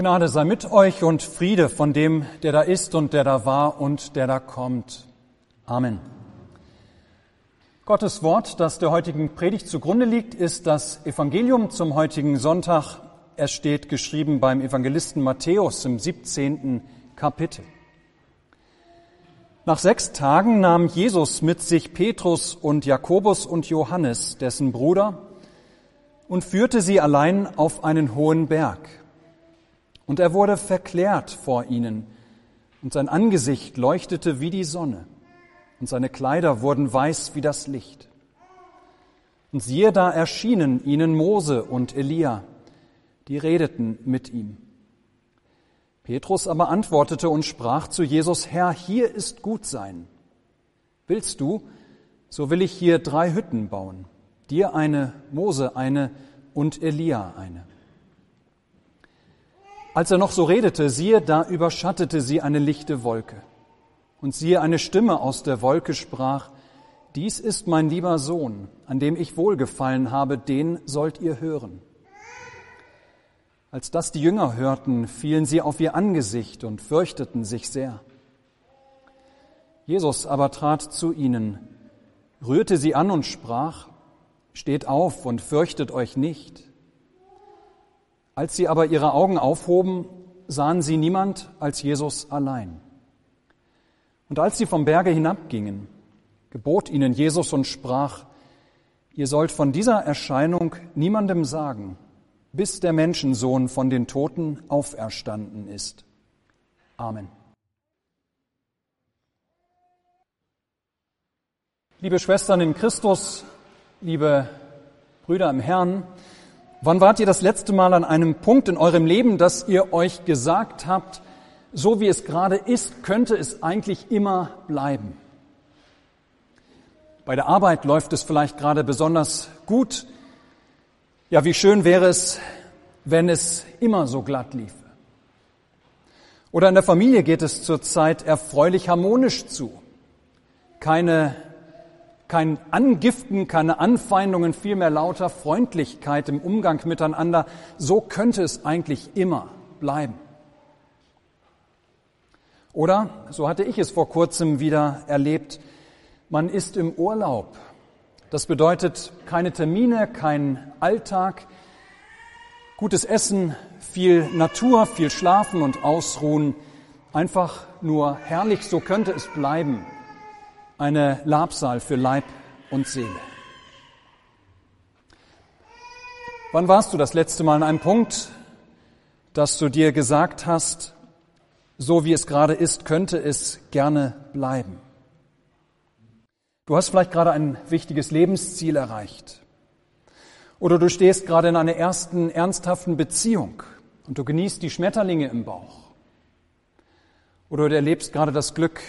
Gnade sei mit euch und Friede von dem, der da ist und der da war und der da kommt. Amen. Gottes Wort, das der heutigen Predigt zugrunde liegt, ist das Evangelium zum heutigen Sonntag. Es steht geschrieben beim Evangelisten Matthäus im 17. Kapitel. Nach sechs Tagen nahm Jesus mit sich Petrus und Jakobus und Johannes, dessen Bruder, und führte sie allein auf einen hohen Berg. Und er wurde verklärt vor ihnen, und sein Angesicht leuchtete wie die Sonne, und seine Kleider wurden weiß wie das Licht. Und siehe, da erschienen ihnen Mose und Elia, die redeten mit ihm. Petrus aber antwortete und sprach zu Jesus, Herr, hier ist gut sein. Willst du, so will ich hier drei Hütten bauen, dir eine, Mose eine und Elia eine. Als er noch so redete, siehe, da überschattete sie eine lichte Wolke. Und siehe, eine Stimme aus der Wolke sprach, Dies ist mein lieber Sohn, an dem ich wohlgefallen habe, den sollt ihr hören. Als das die Jünger hörten, fielen sie auf ihr Angesicht und fürchteten sich sehr. Jesus aber trat zu ihnen, rührte sie an und sprach, Steht auf und fürchtet euch nicht. Als sie aber ihre Augen aufhoben, sahen sie niemand als Jesus allein. Und als sie vom Berge hinabgingen, gebot ihnen Jesus und sprach, ihr sollt von dieser Erscheinung niemandem sagen, bis der Menschensohn von den Toten auferstanden ist. Amen. Liebe Schwestern in Christus, liebe Brüder im Herrn, Wann wart ihr das letzte Mal an einem Punkt in eurem Leben, dass ihr euch gesagt habt, so wie es gerade ist, könnte es eigentlich immer bleiben? Bei der Arbeit läuft es vielleicht gerade besonders gut. Ja, wie schön wäre es, wenn es immer so glatt liefe. Oder in der Familie geht es zurzeit erfreulich harmonisch zu. Keine kein Angiften, keine Anfeindungen, vielmehr lauter Freundlichkeit im Umgang miteinander. So könnte es eigentlich immer bleiben. Oder, so hatte ich es vor kurzem wieder erlebt, man ist im Urlaub. Das bedeutet keine Termine, kein Alltag, gutes Essen, viel Natur, viel Schlafen und Ausruhen. Einfach nur herrlich, so könnte es bleiben eine Labsal für Leib und Seele. Wann warst du das letzte Mal an einem Punkt, dass du dir gesagt hast, so wie es gerade ist, könnte es gerne bleiben? Du hast vielleicht gerade ein wichtiges Lebensziel erreicht. Oder du stehst gerade in einer ersten ernsthaften Beziehung und du genießt die Schmetterlinge im Bauch. Oder du erlebst gerade das Glück,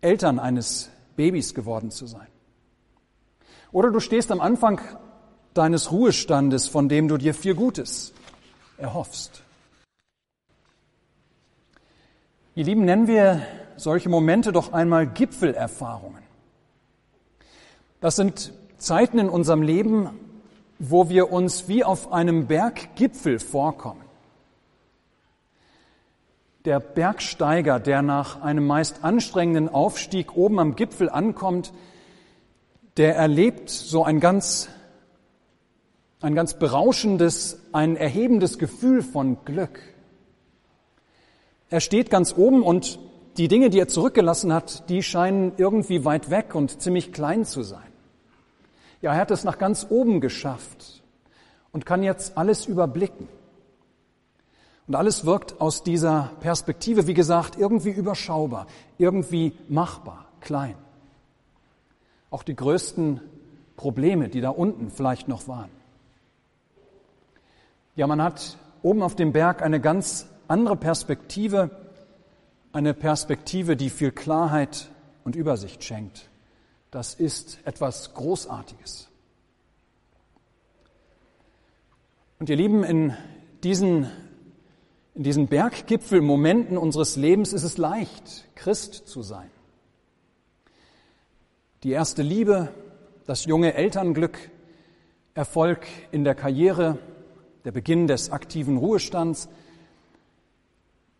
Eltern eines Babys geworden zu sein. Oder du stehst am Anfang deines Ruhestandes, von dem du dir viel Gutes erhoffst. Ihr Lieben, nennen wir solche Momente doch einmal Gipfelerfahrungen. Das sind Zeiten in unserem Leben, wo wir uns wie auf einem Berggipfel vorkommen. Der Bergsteiger, der nach einem meist anstrengenden Aufstieg oben am Gipfel ankommt, der erlebt so ein ganz, ein ganz berauschendes, ein erhebendes Gefühl von Glück. Er steht ganz oben und die Dinge, die er zurückgelassen hat, die scheinen irgendwie weit weg und ziemlich klein zu sein. Ja, er hat es nach ganz oben geschafft und kann jetzt alles überblicken. Und alles wirkt aus dieser Perspektive, wie gesagt, irgendwie überschaubar, irgendwie machbar, klein. Auch die größten Probleme, die da unten vielleicht noch waren. Ja, man hat oben auf dem Berg eine ganz andere Perspektive, eine Perspektive, die viel Klarheit und Übersicht schenkt. Das ist etwas Großartiges. Und ihr Lieben, in diesen in diesen Berggipfelmomenten unseres Lebens ist es leicht, Christ zu sein. Die erste Liebe, das junge Elternglück, Erfolg in der Karriere, der Beginn des aktiven Ruhestands,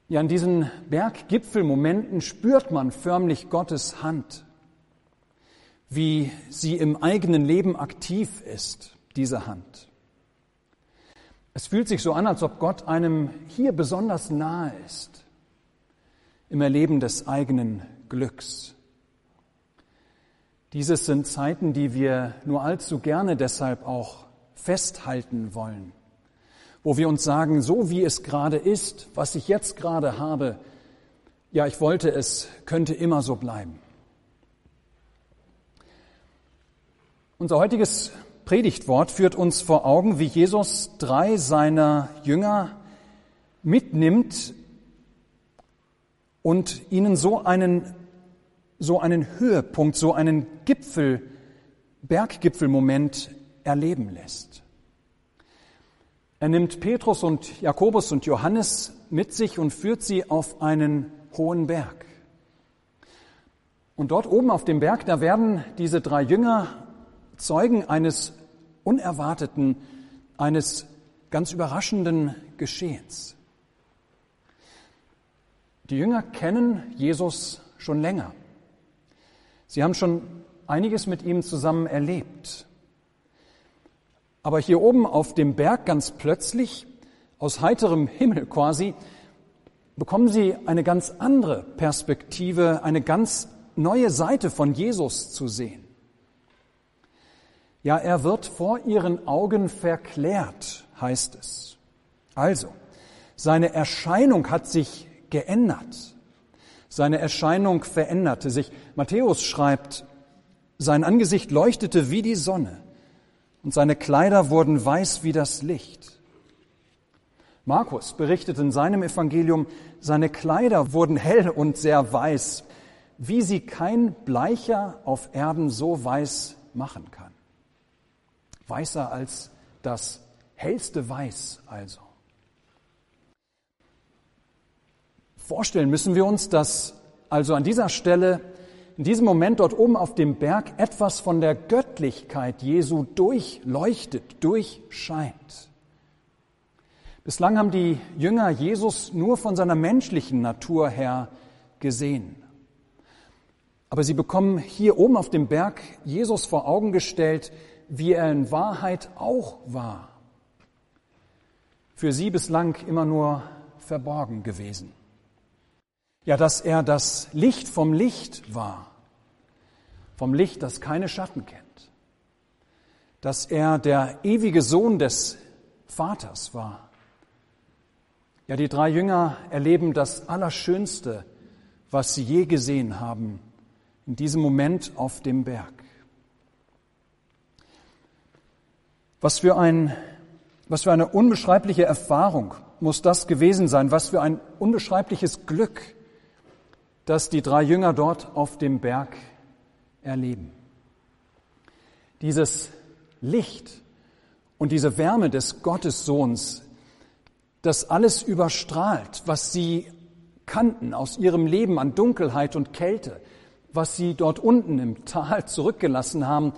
Ja, in diesen Berggipfelmomenten spürt man förmlich Gottes Hand, wie sie im eigenen Leben aktiv ist, diese Hand. Es fühlt sich so an, als ob Gott einem hier besonders nahe ist, im Erleben des eigenen Glücks. Dieses sind Zeiten, die wir nur allzu gerne deshalb auch festhalten wollen, wo wir uns sagen, so wie es gerade ist, was ich jetzt gerade habe, ja, ich wollte es, könnte immer so bleiben. Unser heutiges Predigtwort führt uns vor Augen, wie Jesus drei seiner Jünger mitnimmt und ihnen so einen, so einen Höhepunkt, so einen Gipfel, Berggipfelmoment erleben lässt. Er nimmt Petrus und Jakobus und Johannes mit sich und führt sie auf einen hohen Berg. Und dort oben auf dem Berg, da werden diese drei Jünger Zeugen eines unerwarteten, eines ganz überraschenden Geschehens. Die Jünger kennen Jesus schon länger. Sie haben schon einiges mit ihm zusammen erlebt. Aber hier oben auf dem Berg ganz plötzlich, aus heiterem Himmel quasi, bekommen sie eine ganz andere Perspektive, eine ganz neue Seite von Jesus zu sehen. Ja, er wird vor ihren Augen verklärt, heißt es. Also, seine Erscheinung hat sich geändert. Seine Erscheinung veränderte sich. Matthäus schreibt, sein Angesicht leuchtete wie die Sonne und seine Kleider wurden weiß wie das Licht. Markus berichtet in seinem Evangelium, seine Kleider wurden hell und sehr weiß, wie sie kein Bleicher auf Erden so weiß machen kann. Weißer als das hellste Weiß also. Vorstellen müssen wir uns, dass also an dieser Stelle, in diesem Moment dort oben auf dem Berg etwas von der Göttlichkeit Jesu durchleuchtet, durchscheint. Bislang haben die Jünger Jesus nur von seiner menschlichen Natur her gesehen. Aber sie bekommen hier oben auf dem Berg Jesus vor Augen gestellt, wie er in Wahrheit auch war. Für sie bislang immer nur verborgen gewesen. Ja, dass er das Licht vom Licht war, vom Licht, das keine Schatten kennt. Dass er der ewige Sohn des Vaters war. Ja, die drei Jünger erleben das Allerschönste, was sie je gesehen haben, in diesem Moment auf dem Berg. Was für, ein, was für eine unbeschreibliche Erfahrung muss das gewesen sein, was für ein unbeschreibliches Glück, das die drei Jünger dort auf dem Berg erleben. Dieses Licht und diese Wärme des Gottessohns, das alles überstrahlt, was sie kannten aus ihrem Leben an Dunkelheit und Kälte, was sie dort unten im Tal zurückgelassen haben,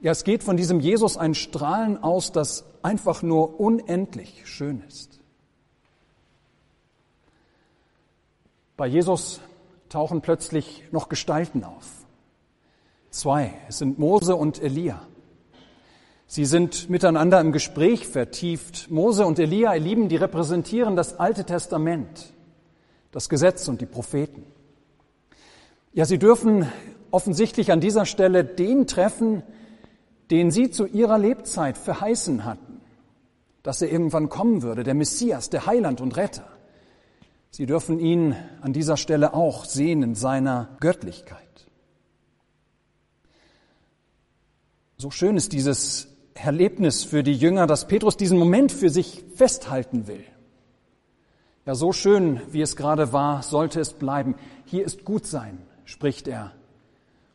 ja, es geht von diesem Jesus ein Strahlen aus, das einfach nur unendlich schön ist. Bei Jesus tauchen plötzlich noch Gestalten auf. Zwei, es sind Mose und Elia. Sie sind miteinander im Gespräch vertieft. Mose und Elia, ihr Lieben, die repräsentieren das Alte Testament, das Gesetz und die Propheten. Ja, sie dürfen offensichtlich an dieser Stelle den treffen, den sie zu ihrer Lebzeit verheißen hatten, dass er irgendwann kommen würde, der Messias, der Heiland und Retter. Sie dürfen ihn an dieser Stelle auch sehen in seiner Göttlichkeit. So schön ist dieses Erlebnis für die Jünger, dass Petrus diesen Moment für sich festhalten will. Ja, so schön, wie es gerade war, sollte es bleiben. Hier ist gut sein, spricht er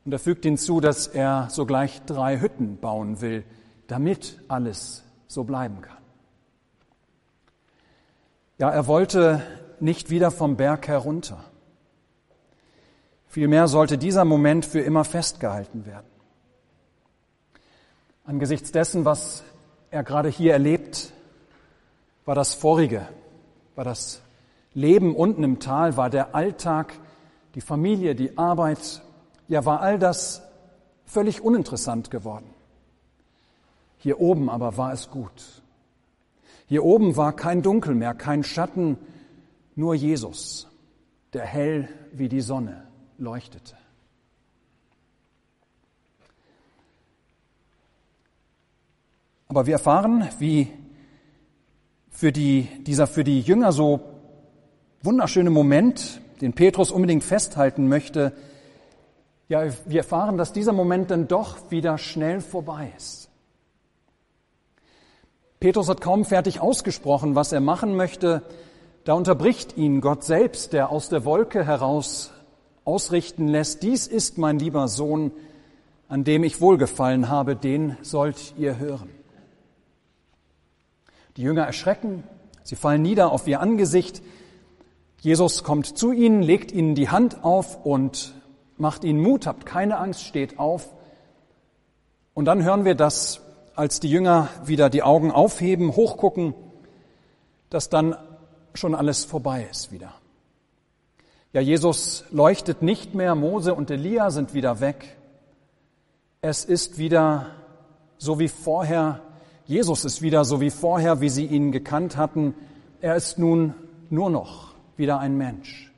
und er fügt hinzu, dass er sogleich drei Hütten bauen will, damit alles so bleiben kann. Ja, er wollte nicht wieder vom Berg herunter. Vielmehr sollte dieser Moment für immer festgehalten werden. Angesichts dessen, was er gerade hier erlebt, war das vorige, war das Leben unten im Tal war der Alltag, die Familie, die Arbeit, ja war all das völlig uninteressant geworden. Hier oben aber war es gut. Hier oben war kein Dunkel mehr, kein Schatten, nur Jesus, der hell wie die Sonne leuchtete. Aber wir erfahren, wie für die, dieser für die Jünger so wunderschöne Moment, den Petrus unbedingt festhalten möchte, ja, wir erfahren, dass dieser Moment dann doch wieder schnell vorbei ist. Petrus hat kaum fertig ausgesprochen, was er machen möchte. Da unterbricht ihn Gott selbst, der aus der Wolke heraus ausrichten lässt, dies ist mein lieber Sohn, an dem ich wohlgefallen habe, den sollt ihr hören. Die Jünger erschrecken, sie fallen nieder auf ihr Angesicht. Jesus kommt zu ihnen, legt ihnen die Hand auf und macht ihnen Mut, habt keine Angst, steht auf. Und dann hören wir, dass als die Jünger wieder die Augen aufheben, hochgucken, dass dann schon alles vorbei ist wieder. Ja, Jesus leuchtet nicht mehr, Mose und Elia sind wieder weg. Es ist wieder so wie vorher, Jesus ist wieder so wie vorher, wie sie ihn gekannt hatten. Er ist nun nur noch wieder ein Mensch,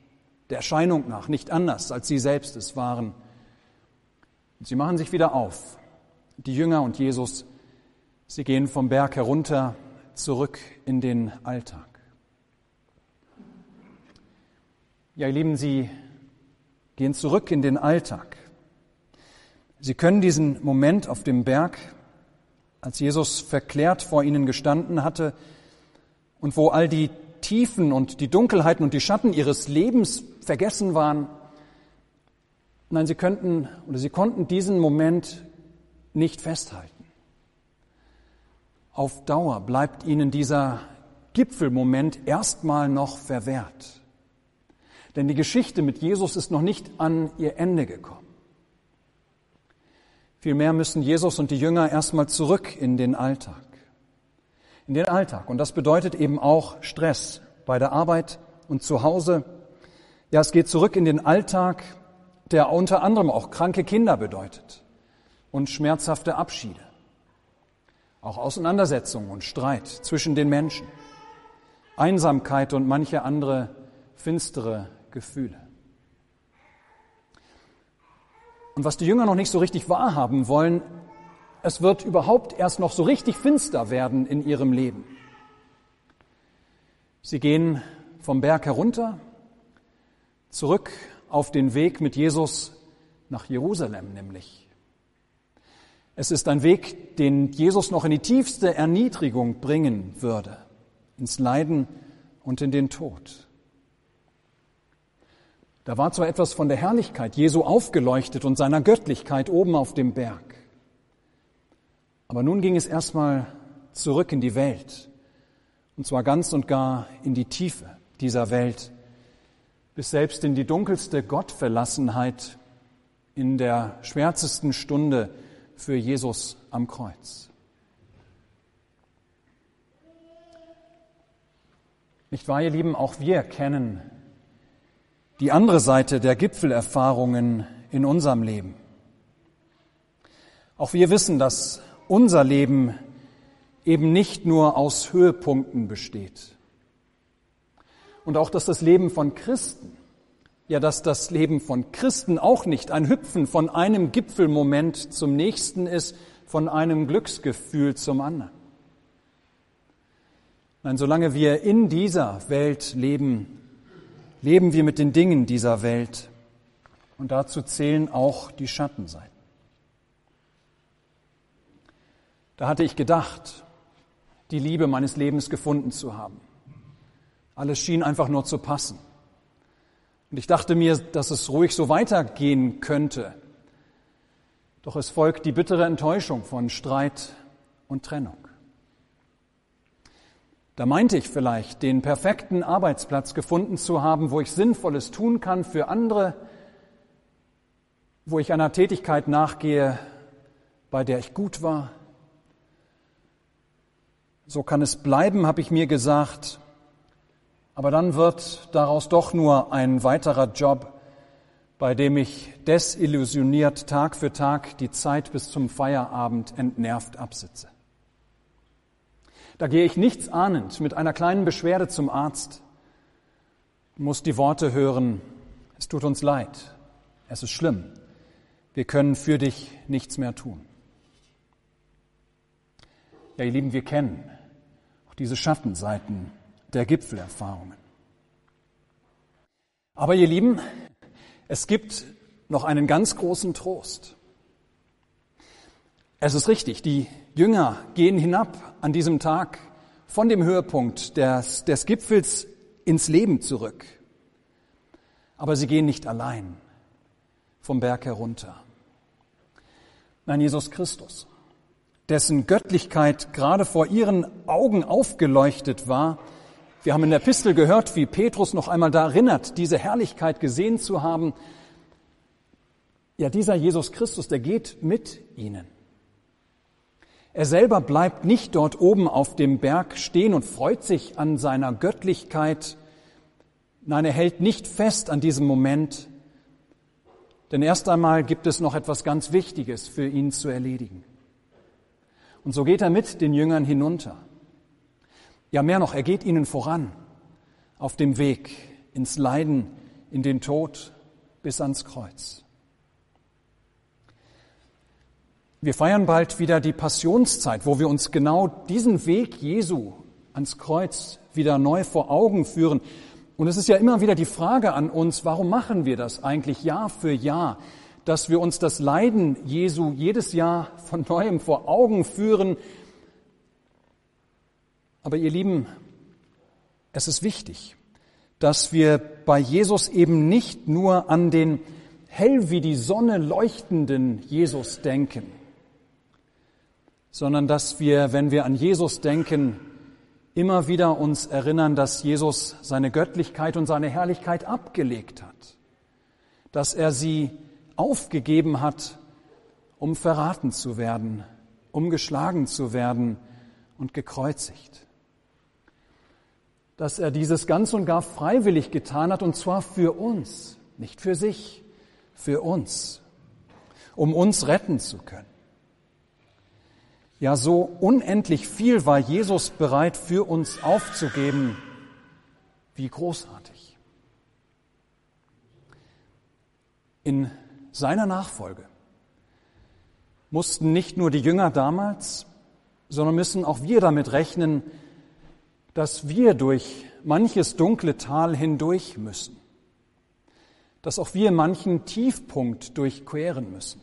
der Erscheinung nach, nicht anders, als sie selbst es waren. Und sie machen sich wieder auf, die Jünger und Jesus. Sie gehen vom Berg herunter zurück in den Alltag. Ja, ihr Lieben, Sie gehen zurück in den Alltag. Sie können diesen Moment auf dem Berg als Jesus verklärt vor ihnen gestanden hatte und wo all die Tiefen und die Dunkelheiten und die Schatten ihres Lebens vergessen waren. Nein, sie könnten oder sie konnten diesen Moment nicht festhalten. Auf Dauer bleibt ihnen dieser Gipfelmoment erstmal noch verwehrt. Denn die Geschichte mit Jesus ist noch nicht an ihr Ende gekommen. Vielmehr müssen Jesus und die Jünger erstmal zurück in den Alltag. In den Alltag. Und das bedeutet eben auch Stress bei der Arbeit und zu Hause. Ja, es geht zurück in den Alltag, der unter anderem auch kranke Kinder bedeutet und schmerzhafte Abschiede. Auch Auseinandersetzungen und Streit zwischen den Menschen. Einsamkeit und manche andere finstere Gefühle. Und was die Jünger noch nicht so richtig wahrhaben wollen, es wird überhaupt erst noch so richtig finster werden in ihrem Leben. Sie gehen vom Berg herunter, zurück auf den Weg mit Jesus nach Jerusalem nämlich. Es ist ein Weg, den Jesus noch in die tiefste Erniedrigung bringen würde, ins Leiden und in den Tod. Da war zwar etwas von der Herrlichkeit Jesu aufgeleuchtet und seiner Göttlichkeit oben auf dem Berg. Aber nun ging es erstmal zurück in die Welt. Und zwar ganz und gar in die Tiefe dieser Welt, bis selbst in die dunkelste Gottverlassenheit in der schwärzesten Stunde für Jesus am Kreuz. Nicht wahr, ihr Lieben, auch wir kennen die andere Seite der Gipfelerfahrungen in unserem Leben. Auch wir wissen, dass unser Leben eben nicht nur aus Höhepunkten besteht. Und auch, dass das Leben von Christen, ja, dass das Leben von Christen auch nicht ein Hüpfen von einem Gipfelmoment zum nächsten ist, von einem Glücksgefühl zum anderen. Nein, solange wir in dieser Welt leben, leben wir mit den Dingen dieser Welt. Und dazu zählen auch die Schattenseiten. Da hatte ich gedacht, die Liebe meines Lebens gefunden zu haben. Alles schien einfach nur zu passen. Und ich dachte mir, dass es ruhig so weitergehen könnte. Doch es folgt die bittere Enttäuschung von Streit und Trennung. Da meinte ich vielleicht, den perfekten Arbeitsplatz gefunden zu haben, wo ich Sinnvolles tun kann für andere, wo ich einer Tätigkeit nachgehe, bei der ich gut war. So kann es bleiben, habe ich mir gesagt. Aber dann wird daraus doch nur ein weiterer Job, bei dem ich desillusioniert Tag für Tag die Zeit bis zum Feierabend entnervt absitze. Da gehe ich nichts ahnend mit einer kleinen Beschwerde zum Arzt, muss die Worte hören, es tut uns leid, es ist schlimm, wir können für dich nichts mehr tun. Ja, ihr Lieben, wir kennen diese Schattenseiten der Gipfelerfahrungen. Aber ihr Lieben, es gibt noch einen ganz großen Trost. Es ist richtig, die Jünger gehen hinab an diesem Tag von dem Höhepunkt des, des Gipfels ins Leben zurück. Aber sie gehen nicht allein vom Berg herunter. Nein, Jesus Christus, dessen Göttlichkeit gerade vor ihren Augen aufgeleuchtet war, wir haben in der Epistel gehört, wie Petrus noch einmal da erinnert, diese Herrlichkeit gesehen zu haben. Ja, dieser Jesus Christus, der geht mit ihnen. Er selber bleibt nicht dort oben auf dem Berg stehen und freut sich an seiner Göttlichkeit. Nein, er hält nicht fest an diesem Moment, denn erst einmal gibt es noch etwas ganz Wichtiges für ihn zu erledigen. Und so geht er mit den Jüngern hinunter. Ja, mehr noch, er geht ihnen voran auf dem Weg ins Leiden, in den Tod bis ans Kreuz. Wir feiern bald wieder die Passionszeit, wo wir uns genau diesen Weg Jesu ans Kreuz wieder neu vor Augen führen. Und es ist ja immer wieder die Frage an uns, warum machen wir das eigentlich Jahr für Jahr, dass wir uns das Leiden Jesu jedes Jahr von neuem vor Augen führen, aber ihr Lieben, es ist wichtig, dass wir bei Jesus eben nicht nur an den hell wie die Sonne leuchtenden Jesus denken, sondern dass wir, wenn wir an Jesus denken, immer wieder uns erinnern, dass Jesus seine Göttlichkeit und seine Herrlichkeit abgelegt hat, dass er sie aufgegeben hat, um verraten zu werden, um geschlagen zu werden und gekreuzigt dass er dieses ganz und gar freiwillig getan hat, und zwar für uns, nicht für sich, für uns, um uns retten zu können. Ja, so unendlich viel war Jesus bereit für uns aufzugeben, wie großartig. In seiner Nachfolge mussten nicht nur die Jünger damals, sondern müssen auch wir damit rechnen, dass wir durch manches dunkle Tal hindurch müssen, dass auch wir manchen Tiefpunkt durchqueren müssen.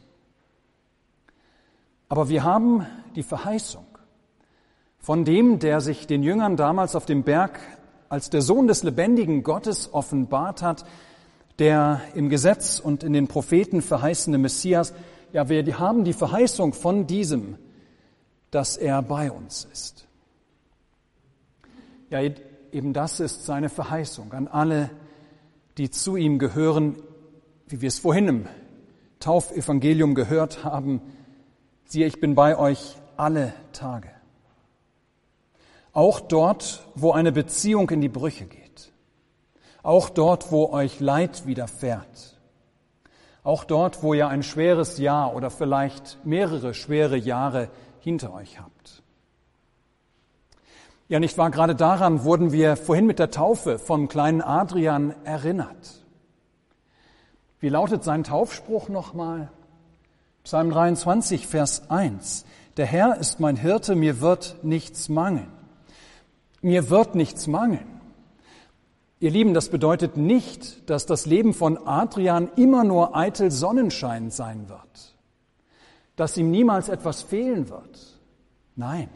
Aber wir haben die Verheißung von dem, der sich den Jüngern damals auf dem Berg als der Sohn des lebendigen Gottes offenbart hat, der im Gesetz und in den Propheten verheißene Messias, ja, wir haben die Verheißung von diesem, dass er bei uns ist. Ja, eben das ist seine Verheißung an alle, die zu ihm gehören, wie wir es vorhin im Taufevangelium gehört haben. Siehe, ich bin bei euch alle Tage. Auch dort, wo eine Beziehung in die Brüche geht. Auch dort, wo euch Leid widerfährt. Auch dort, wo ihr ein schweres Jahr oder vielleicht mehrere schwere Jahre hinter euch habt. Ja, nicht wahr? Gerade daran wurden wir vorhin mit der Taufe vom kleinen Adrian erinnert. Wie lautet sein Taufspruch nochmal? Psalm 23, Vers 1. Der Herr ist mein Hirte, mir wird nichts mangeln. Mir wird nichts mangeln. Ihr Lieben, das bedeutet nicht, dass das Leben von Adrian immer nur eitel Sonnenschein sein wird, dass ihm niemals etwas fehlen wird. Nein.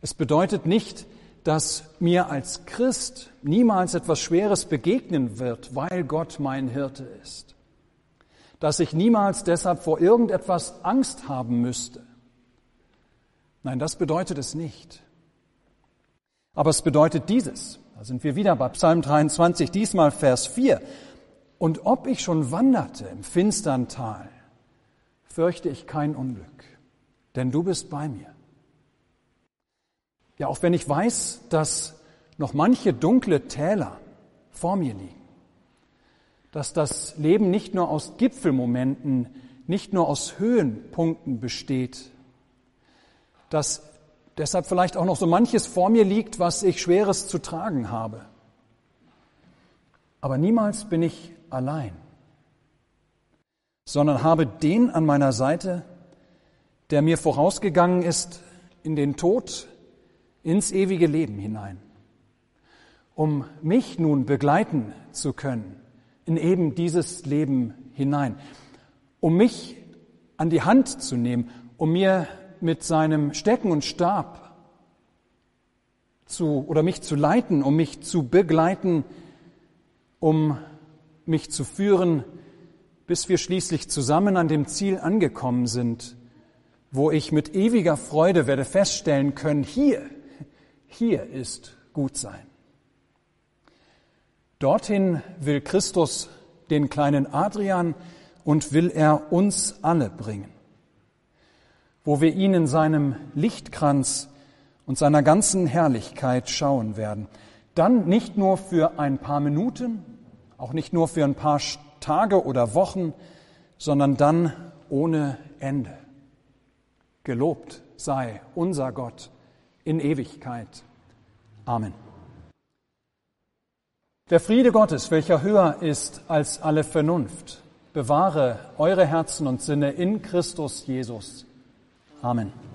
Es bedeutet nicht, dass mir als Christ niemals etwas Schweres begegnen wird, weil Gott mein Hirte ist. Dass ich niemals deshalb vor irgendetwas Angst haben müsste. Nein, das bedeutet es nicht. Aber es bedeutet dieses. Da sind wir wieder bei Psalm 23, diesmal Vers 4. Und ob ich schon wanderte im finstern Tal, fürchte ich kein Unglück, denn du bist bei mir. Ja, auch wenn ich weiß, dass noch manche dunkle Täler vor mir liegen. Dass das Leben nicht nur aus Gipfelmomenten, nicht nur aus Höhenpunkten besteht. Dass deshalb vielleicht auch noch so manches vor mir liegt, was ich Schweres zu tragen habe. Aber niemals bin ich allein, sondern habe den an meiner Seite, der mir vorausgegangen ist in den Tod, ins ewige Leben hinein, um mich nun begleiten zu können in eben dieses Leben hinein, um mich an die Hand zu nehmen, um mir mit seinem Stecken und Stab zu oder mich zu leiten, um mich zu begleiten, um mich zu führen, bis wir schließlich zusammen an dem Ziel angekommen sind, wo ich mit ewiger Freude werde feststellen können, hier, hier ist gut sein. Dorthin will Christus den kleinen Adrian und will er uns alle bringen, wo wir ihn in seinem Lichtkranz und seiner ganzen Herrlichkeit schauen werden. Dann nicht nur für ein paar Minuten, auch nicht nur für ein paar Tage oder Wochen, sondern dann ohne Ende. Gelobt sei unser Gott in Ewigkeit. Amen. Der Friede Gottes, welcher höher ist als alle Vernunft, bewahre eure Herzen und Sinne in Christus Jesus. Amen.